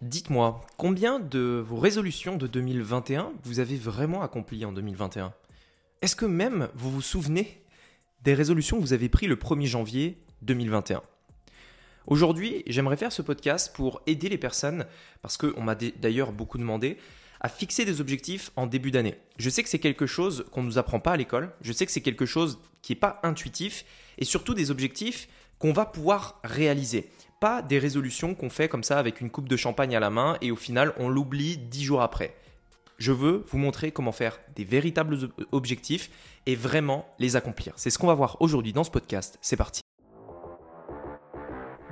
Dites-moi, combien de vos résolutions de 2021 vous avez vraiment accomplies en 2021 Est-ce que même vous vous souvenez des résolutions que vous avez prises le 1er janvier 2021 Aujourd'hui, j'aimerais faire ce podcast pour aider les personnes, parce qu'on m'a d'ailleurs beaucoup demandé, à fixer des objectifs en début d'année. Je sais que c'est quelque chose qu'on ne nous apprend pas à l'école, je sais que c'est quelque chose qui n'est pas intuitif, et surtout des objectifs qu'on va pouvoir réaliser. Pas des résolutions qu'on fait comme ça avec une coupe de champagne à la main et au final on l'oublie dix jours après. Je veux vous montrer comment faire des véritables objectifs et vraiment les accomplir. C'est ce qu'on va voir aujourd'hui dans ce podcast. C'est parti.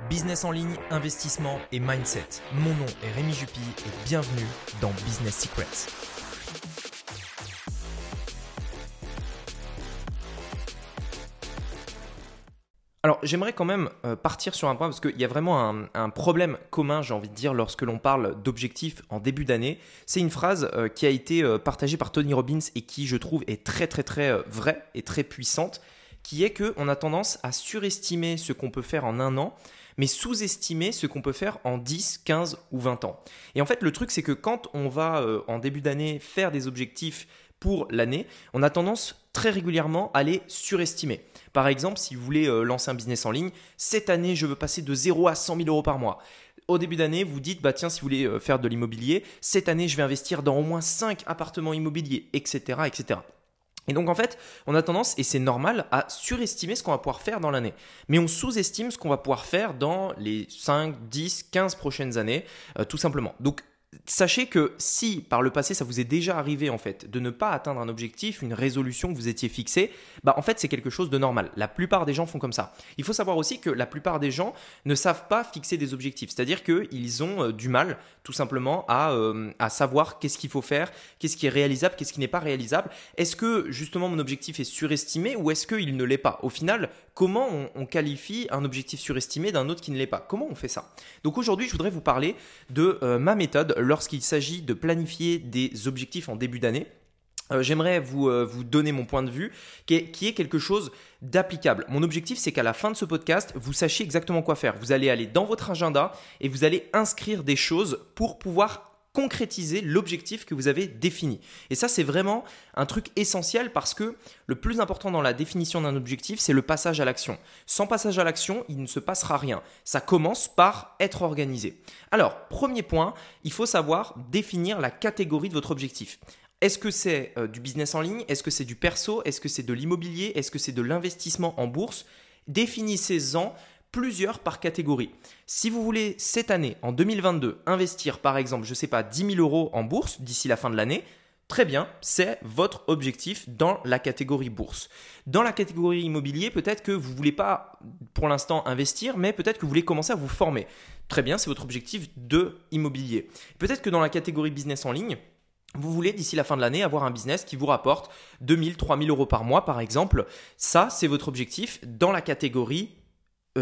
Business en ligne, investissement et mindset. Mon nom est Rémi Jupy et bienvenue dans Business Secrets. Alors j'aimerais quand même euh, partir sur un point parce qu'il y a vraiment un, problème commun, j'ai envie de dire, lorsque l'on parle d'objectifs en début d'année. C'est une phrase euh, qui a été euh, partagée par Tony Robbins et qui je trouve est très très très vraie et très puissante, qui est qu'on a tendance à surestimer ce qu'on peut faire en un an mais sous-estimer ce qu'on peut faire en 10, 15 ou 20 ans. Et en fait, le truc, c'est que quand on va en début d'année faire des objectifs pour l'année, on a tendance très régulièrement à les surestimer. Par exemple, si vous voulez euh, lancer un business en ligne, cette année, je veux passer de 0 à 100 000 euros par mois. Au début d'année, vous dites, bah tiens, si vous voulez euh, faire de l'immobilier, cette année, je vais investir dans au moins 5 appartements immobiliers, etc., etc. Et donc en fait, on a tendance, et c'est normal, à surestimer ce qu'on va pouvoir faire dans l'année. Mais on sous-estime ce qu'on va pouvoir faire dans les 5, 10, 15 prochaines années, euh, tout simplement. Donc Sachez que si par le passé ça vous est déjà arrivé en fait de ne pas atteindre un objectif, une résolution que vous étiez fixée, bah en fait c'est quelque chose de normal. La plupart des gens font comme ça. Il faut savoir aussi que la plupart des gens ne savent pas fixer des objectifs, c'est-à-dire qu'ils ont euh, du mal tout simplement à, euh, à savoir qu'est-ce qu'il faut faire, qu'est-ce qui est réalisable, qu'est-ce qui n'est pas réalisable. Est-ce que justement mon objectif est surestimé ou est-ce qu'il ne l'est pas? Au final, comment on, qualifie un objectif surestimé d'un autre qui ne l'est pas? Comment on fait ça? Donc aujourd'hui je voudrais vous parler de euh, ma méthode lorsqu'il s'agit de planifier des objectifs en début d'année. Euh, j'aimerais vous, euh, vous donner mon point de vue, qui est, qui est quelque chose d'applicable. Mon objectif, c'est qu'à la fin de ce podcast, vous sachiez exactement quoi faire. Vous allez aller dans votre agenda et vous allez inscrire des choses pour pouvoir concrétiser l'objectif que vous avez défini. Et ça, c'est vraiment un truc essentiel parce que le plus important dans la définition d'un objectif, c'est le passage à l'action. Sans passage à l'action, il ne se passera rien. Ça commence par être organisé. Alors, premier point, il faut savoir définir la catégorie de votre objectif. Est-ce que c'est euh, du business en ligne? Est-ce que c'est du perso? Est-ce que c'est de l'immobilier? Est-ce que c'est de l'investissement en bourse? Définissez-en plusieurs par catégorie. Si vous voulez cette année, en 2022, investir par exemple, je ne sais pas, 10 000 euros en bourse d'ici la fin de l'année, Très bien, c'est votre objectif dans la catégorie bourse. Dans la catégorie immobilier, peut-être que vous ne voulez pas pour l'instant investir, mais peut-être que vous voulez commencer à vous former. Très bien, c'est votre objectif de immobilier. Peut-être que dans la catégorie business en ligne, vous voulez d'ici la fin de l'année avoir un business qui vous rapporte 2000, 3000 euros par mois par exemple. Ça, c'est votre objectif dans la catégorie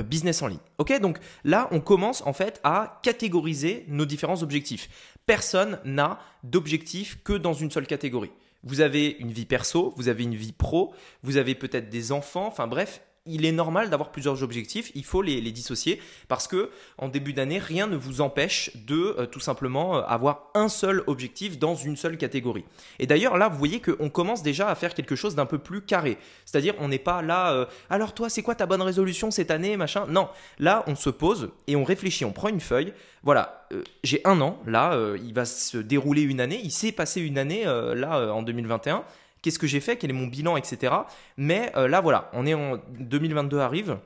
business en ligne. Ok, donc là, on commence en fait à catégoriser nos différents objectifs. Personne n'a d'objectif que dans une seule catégorie. Vous avez une vie perso, vous avez une vie pro, vous avez peut-être des enfants, enfin bref, il est normal d'avoir plusieurs objectifs, il faut les, dissocier parce que en début d'année, rien ne vous empêche de euh, tout simplement euh, avoir un seul objectif dans une seule catégorie. Et d'ailleurs, là, vous voyez qu'on commence déjà à faire quelque chose d'un peu plus carré. C'est-à-dire, on n'est pas là, euh, alors toi, c'est quoi ta bonne résolution cette année, machin? Non, là, on se pose et on réfléchit, on prend une feuille. Voilà, j'ai un an, là, il va se dérouler une année, il s'est passé une année, là, en 2021 qu'est-ce que j'ai fait, quel est mon bilan, etc. Mais euh, là, voilà, on est en 2022 arrive.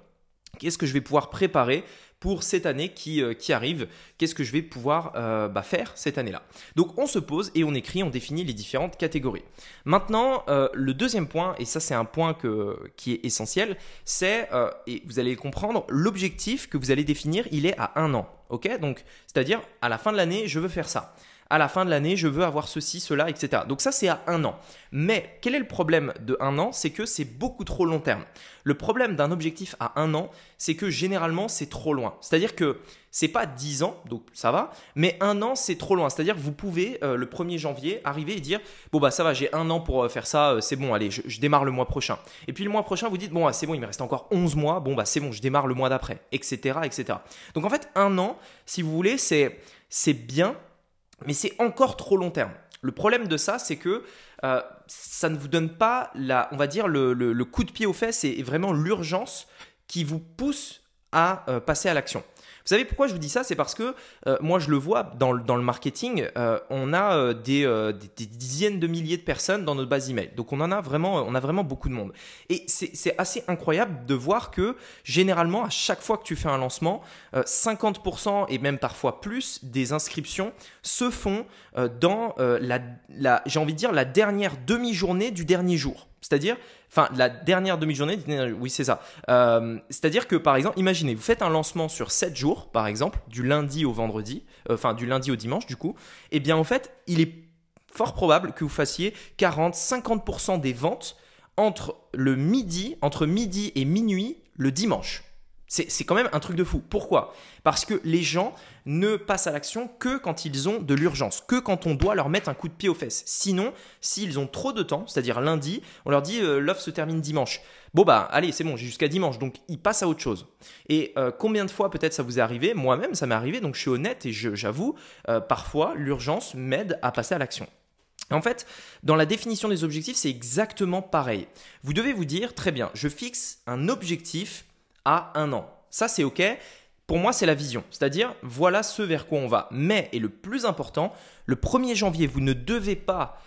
Qu'est-ce que je vais pouvoir préparer pour cette année qui, euh, qui arrive? Qu'est-ce que je vais pouvoir euh, bah, faire cette année-là? Donc on se pose et on écrit, on définit les différentes catégories. Maintenant, le deuxième point, et ça c'est un point que, qui est essentiel, c'est, et vous allez le comprendre, l'objectif que vous allez définir, il est à un an. Ok? Donc, c'est-à-dire, à la fin de l'année, je veux faire ça à la fin de l'année, je veux avoir ceci, cela, etc. Donc ça, c'est à un an. Mais quel est le problème de un an? C'est que c'est beaucoup trop long terme. Le problème d'un objectif à un an, c'est que généralement, c'est trop loin. C'est-à-dire que c'est pas 10 ans, donc ça va, mais un an, c'est trop loin. C'est-à-dire que vous pouvez, euh, le 1er janvier, arriver et dire Bon, bah ça va, j'ai un an pour euh, faire ça, euh, c'est bon, allez, je, démarre le mois prochain. Et puis le mois prochain, vous dites Bon, c'est bon, il me reste encore 11 mois, bon, bah c'est bon, je démarre le mois d'après, etc., etc. Donc en fait, un an, si vous voulez, c'est bien, mais c'est encore trop long terme. Le problème de ça, c'est que euh, ça ne vous donne pas, la, on va dire, le, coup de pied aux fesses et, vraiment l'urgence qui vous pousse à euh, passer à l'action. Vous savez pourquoi je vous dis ça? C'est parce que euh, moi je le vois dans, le, dans le marketing, euh, on a euh, des, des, dizaines de milliers de personnes dans notre base email. Donc on en a vraiment, on a vraiment beaucoup de monde. Et c'est assez incroyable de voir que généralement à chaque fois que tu fais un lancement, 50% et même parfois plus des inscriptions se font dans la, la j'ai envie de dire la dernière demi-journée du dernier jour. C'est-à-dire, enfin, la dernière demi-journée, oui, c'est ça. Euh, c'est-à-dire que, par exemple, imaginez, vous faites un lancement sur 7 jours, par exemple, du lundi au vendredi, euh, enfin, du lundi au dimanche, du coup. Eh bien, en fait, il est fort probable que vous fassiez 40-50% des ventes entre le midi, entre midi et minuit, le dimanche. C'est quand même un truc de fou. Pourquoi? Parce que les gens ne passent à l'action que quand ils ont de l'urgence, que quand on doit leur mettre un coup de pied aux fesses. Sinon, s'ils ont trop de temps, c'est-à-dire lundi, on leur dit euh, l'offre se termine dimanche. Bon bah allez, c'est bon, j'ai jusqu'à dimanche, donc ils passent à autre chose. Et euh, combien de fois peut-être ça vous est arrivé? Moi-même, ça m'est arrivé, donc je suis honnête et j'avoue, euh, parfois l'urgence m'aide à passer à l'action. En fait, dans la définition des objectifs, c'est exactement pareil. Vous devez vous dire, très bien, je fixe un objectif à un an. Ça, c'est OK. Pour moi, c'est la vision. C'est-à-dire, voilà ce vers quoi on va. Mais, et le plus important, le 1er janvier, vous ne devez pas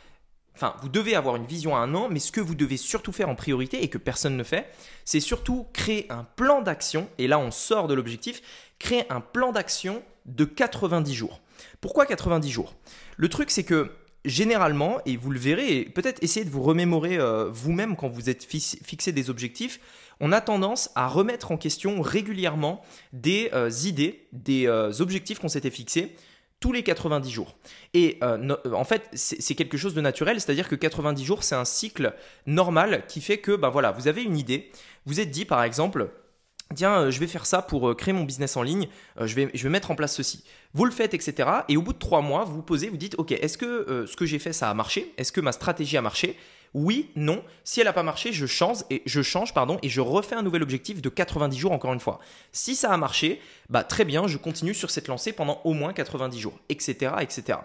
Enfin, vous devez avoir une vision à un an, mais ce que vous devez surtout faire en priorité et que personne ne fait, c'est surtout créer un plan d'action. Et là, on sort de l'objectif, créer un plan d'action de 90 jours. Pourquoi 90 jours? Le truc, c'est que généralement, et vous le verrez, peut-être essayez de vous remémorer euh, vous-même quand vous êtes fixé des objectifs, on a tendance à remettre en question régulièrement des euh, idées, des euh, objectifs qu'on s'était fixés tous les 90 jours. Et euh, en fait, c'est quelque chose de naturel, c'est-à-dire que 90 jours, c'est un cycle normal qui fait que, ben voilà, vous avez une idée, vous êtes dit par exemple, tiens, je vais faire ça pour créer mon business en ligne, je, vais, je vais mettre en place ceci. Vous le faites, etc. Et au bout de trois mois, vous vous posez, vous dites, ok, est-ce que ce que j'ai fait, ça a marché? Est-ce que ma stratégie a marché? Oui, non. Si elle n'a pas marché, je change et je change pardon et je refais un nouvel objectif de 90 jours encore une fois. Si ça a marché, bah très bien, je continue sur cette lancée pendant au moins 90 jours, etc., etc.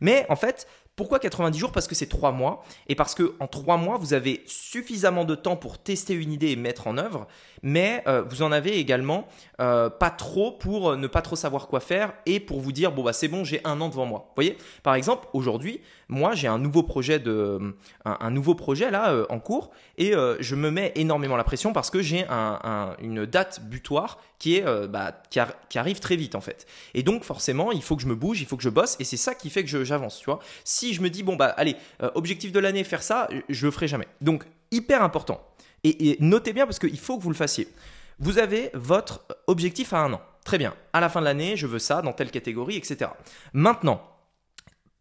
Mais en fait, pourquoi 90 jours? Parce que c'est 3 mois. Et parce que en 3 mois, vous avez suffisamment de temps pour tester une idée et mettre en œuvre. Mais euh, vous en avez également euh, pas trop pour ne pas trop savoir quoi faire et pour vous dire bon bah c'est bon, j'ai un an devant moi. Voyez? Par exemple, aujourd'hui, moi j'ai un nouveau projet de un, nouveau projet là euh, en cours et je me mets énormément la pression parce que j'ai une date butoir qui est bah, qui, arrive très vite en fait. Et donc forcément, il faut que je me bouge, il faut que je bosse et c'est ça qui fait que j'avance. Tu vois Si je me dis bon bah allez, objectif de l'année faire ça, je le ferai jamais. Donc hyper important. Et, notez bien parce qu'il faut que vous le fassiez. Vous avez votre objectif à un an. Très bien. À la fin de l'année, je veux ça dans telle catégorie, etc. Maintenant,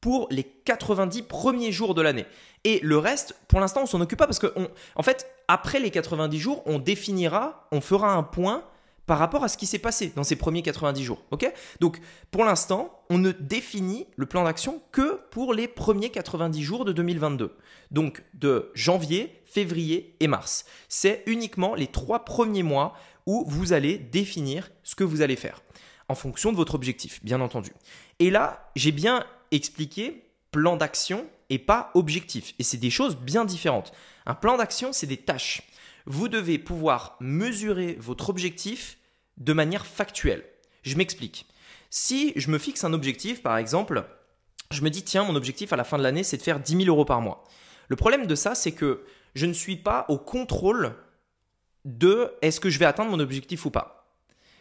pour les 90 premiers jours de l'année. Et le reste, pour l'instant, on s'en occupe pas parce que, en fait, après les 90 jours, on définira, on fera un point par rapport à ce qui s'est passé dans ces premiers 90 jours. ok? Donc, pour l'instant, on ne définit le plan d'action que pour les premiers 90 jours de 2022. Donc, de janvier, février et mars. C'est uniquement les trois premiers mois où vous allez définir ce que vous allez faire en fonction de votre objectif, bien entendu. Et là, j'ai bien expliqué plan d'action et pas objectif. Et c'est des choses bien différentes. Un plan d'action, c'est des tâches vous devez pouvoir mesurer votre objectif de manière factuelle. Je m'explique. Si je me fixe un objectif, par exemple, je me dis, tiens, mon objectif à la fin de l'année, c'est de faire 10 000 euros par mois. Le problème de ça, c'est que je ne suis pas au contrôle de est-ce que je vais atteindre mon objectif ou pas.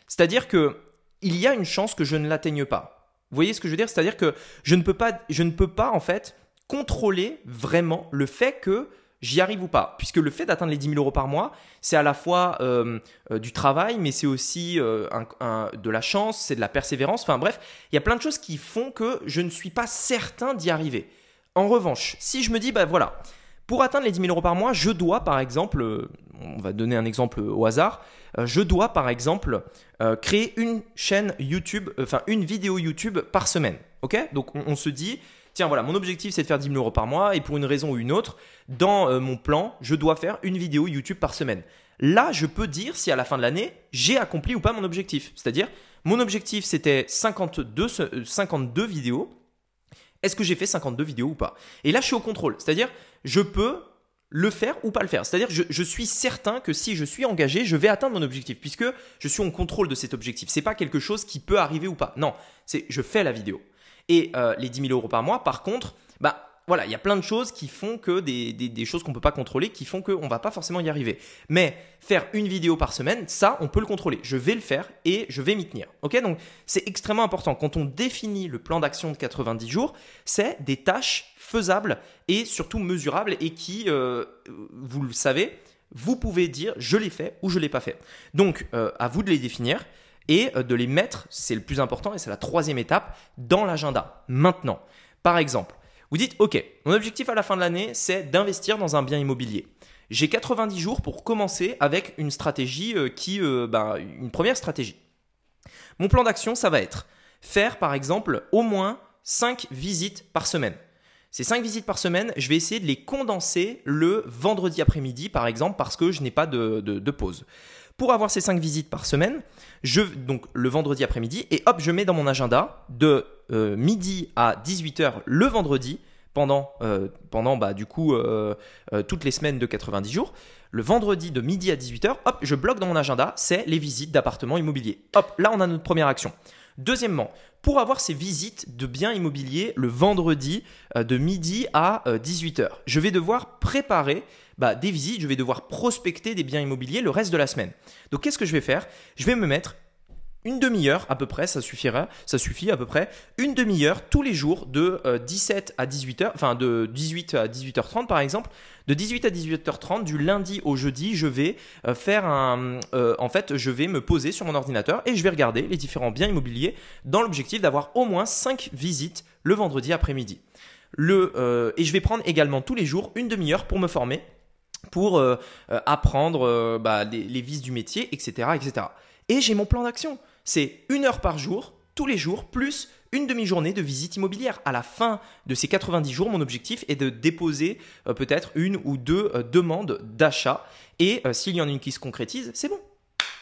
C'est-à-dire que il y a une chance que je ne l'atteigne pas. Vous voyez ce que je veux dire? C'est-à-dire que je ne peux pas, en fait contrôler vraiment le fait que j'y arrive ou pas. Puisque le fait d'atteindre les 10 000 euros par mois, c'est à la fois euh, euh, du travail, mais c'est aussi euh, de la chance, c'est de la persévérance. Enfin bref, il y a plein de choses qui font que je ne suis pas certain d'y arriver. En revanche, si je me dis, bah voilà, pour atteindre les 10 000 euros par mois, je dois par exemple, on va donner un exemple au hasard, je dois par exemple créer une chaîne YouTube, enfin une vidéo YouTube par semaine. Ok? Donc on se dit, tiens voilà, mon objectif c'est de faire 10 000 euros par mois et pour une raison ou une autre, dans euh, mon plan, je dois faire une vidéo YouTube par semaine. Là, je peux dire si à la fin de l'année, j'ai accompli ou pas mon objectif. C'est-à-dire, Mon objectif, c'était 52, 52 vidéos. Est-ce que j'ai fait 52 vidéos ou pas? Et là, je suis au contrôle. C'est-à-dire, je peux le faire ou pas le faire. C'est-à-dire, je, je suis certain que si je suis engagé, je vais atteindre mon objectif, puisque je suis en contrôle de cet objectif. C'est pas quelque chose qui peut arriver ou pas. Non, c'est je fais la vidéo. Et euh, les 10 000 euros par mois, par contre, bah voilà, il y a plein de choses qui font que des, des, choses qu'on ne peut pas contrôler, qui font qu'on ne va pas forcément y arriver. Mais faire une vidéo par semaine, ça, on peut le contrôler. Je vais le faire et je vais m'y tenir. Ok? Donc c'est extrêmement important. Quand on définit le plan d'action de 90 jours, c'est des tâches faisables et surtout mesurables et qui, euh, vous le savez, vous pouvez dire je l'ai fait ou je ne l'ai pas fait. Donc euh, à vous de les définir et euh, de les mettre, c'est le plus important et c'est la troisième étape, dans l'agenda. Maintenant, par exemple, vous dites, OK, mon objectif à la fin de l'année, c'est d'investir dans un bien immobilier. J'ai 90 jours pour commencer avec une stratégie qui, bah, une première stratégie. Mon plan d'action, ça va être faire par exemple au moins 5 visites par semaine. Ces 5 visites par semaine, je vais essayer de les condenser le vendredi après-midi par exemple parce que je n'ai pas de, pause. Pour avoir ces 5 visites par semaine, je, donc le vendredi après-midi, et hop, je mets dans mon agenda de euh, midi à 18h le vendredi, pendant, euh, bah, du coup euh, toutes les semaines de 90 jours. Le vendredi de midi à 18h, hop, je bloque dans mon agenda, c'est les visites d'appartements immobiliers. Hop, là on a notre première action. Deuxièmement, pour avoir ces visites de biens immobiliers le vendredi de midi à 18h, je vais devoir préparer bah, des visites, je vais devoir prospecter des biens immobiliers le reste de la semaine. Donc qu'est-ce que je vais faire? Je vais me mettre une demi-heure à peu près, ça suffira, ça suffit à peu près, une demi-heure tous les jours de 17 euh, à 18h, enfin de 18 à 18h30 par exemple, de 18 à 18h30 du lundi au jeudi, je vais euh, faire un, euh, en fait, je vais me poser sur mon ordinateur et je vais regarder les différents biens immobiliers dans l'objectif d'avoir au moins 5 visites le vendredi après-midi. Et je vais prendre également tous les jours une demi-heure pour me former, pour apprendre bah, les, les vis du métier, etc., etc. Et j'ai mon plan d'action c'est une heure par jour, tous les jours, plus une demi-journée de visite immobilière. À la fin de ces 90 jours, mon objectif est de déposer euh, peut-être une ou deux euh, demandes d'achat. Et euh, s'il y en a une qui se concrétise, c'est bon.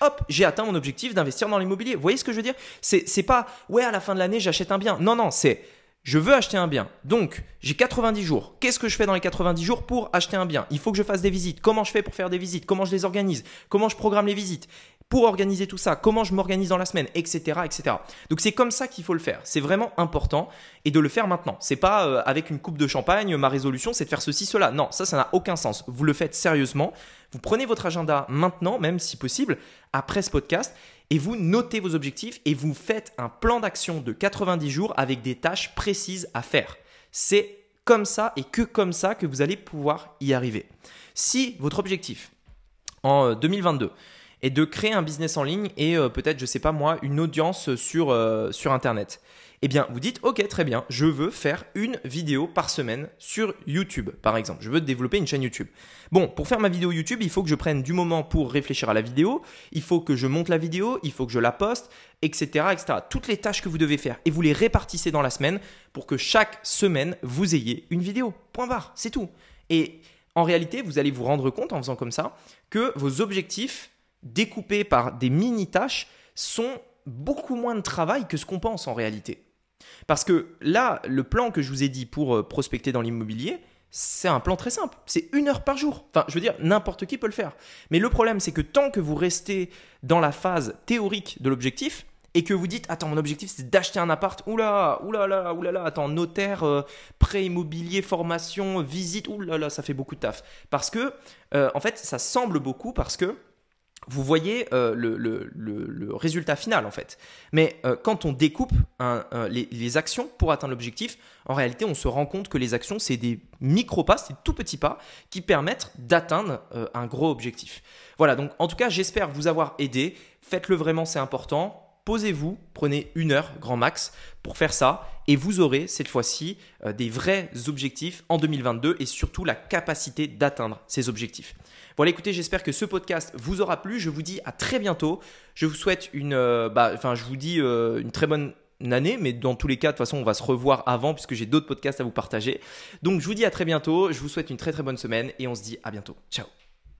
Hop, j'ai atteint mon objectif d'investir dans l'immobilier. Vous voyez ce que je veux dire? C'est, c'est pas, ouais, à la fin de l'année, j'achète un bien. Non, non, c'est, je veux acheter un bien. Donc, j'ai 90 jours. Qu'est-ce que je fais dans les 90 jours pour acheter un bien? Il faut que je fasse des visites. Comment je fais pour faire des visites? Comment je les organise? Comment je programme les visites? Pour organiser tout ça, comment je m'organise dans la semaine, etc., etc. Donc c'est comme ça qu'il faut le faire. C'est vraiment important et de le faire maintenant. C'est pas euh, avec une coupe de champagne, ma résolution c'est de faire ceci, cela. Non, ça, ça n'a aucun sens. Vous le faites sérieusement. Vous prenez votre agenda maintenant, même si possible, après ce podcast, et vous notez vos objectifs et vous faites un plan d'action de 90 jours avec des tâches précises à faire. C'est comme ça et que comme ça que vous allez pouvoir y arriver. Si votre objectif en 2022 euh, et de créer un business en ligne et euh, peut-être, je sais pas moi, une audience sur, euh, sur Internet. Eh bien, vous dites, ok, très bien, je veux faire une vidéo par semaine sur YouTube, par exemple. Je veux développer une chaîne YouTube. Bon, pour faire ma vidéo YouTube, il faut que je prenne du moment pour réfléchir à la vidéo, il faut que je monte la vidéo, il faut que je la poste, etc., etc. Toutes les tâches que vous devez faire et vous les répartissez dans la semaine pour que chaque semaine, vous ayez une vidéo. Point barre, c'est tout. Et en réalité, vous allez vous rendre compte en faisant comme ça que vos objectifs découpés par des mini-tâches sont beaucoup moins de travail que ce qu'on pense en réalité. Parce que là, le plan que je vous ai dit pour euh, prospecter dans l'immobilier, c'est un plan très simple. C'est une heure par jour. Enfin, je veux dire, n'importe qui peut le faire. Mais le problème, c'est que tant que vous restez dans la phase théorique de l'objectif, et que vous dites attends mon objectif c'est d'acheter un appart oula oula oula là attends notaire euh, prêt immobilier formation visite oula ça fait beaucoup de taf parce que euh, en fait ça semble beaucoup parce que vous voyez euh, le, résultat final en fait. Mais euh, quand on découpe les, actions pour atteindre l'objectif, en réalité on se rend compte que les actions c'est des micro-pas, c'est tout petits pas qui permettent d'atteindre euh, un gros objectif. Voilà, donc en tout cas j'espère vous avoir aidé. Faites-le vraiment, c'est important posez-vous, prenez une heure grand max pour faire ça et vous aurez cette fois-ci des vrais objectifs en 2022 et surtout la capacité d'atteindre ces objectifs. Voilà, écoutez, j'espère que ce podcast vous aura plu. Je vous dis à très bientôt. Je vous souhaite une, euh, bah, je vous dis euh, une très bonne année, mais dans tous les cas, de toute façon, on va se revoir avant puisque j'ai d'autres podcasts à vous partager. Donc, je vous dis à très bientôt. Je vous souhaite une très très bonne semaine et on se dit à bientôt. Ciao.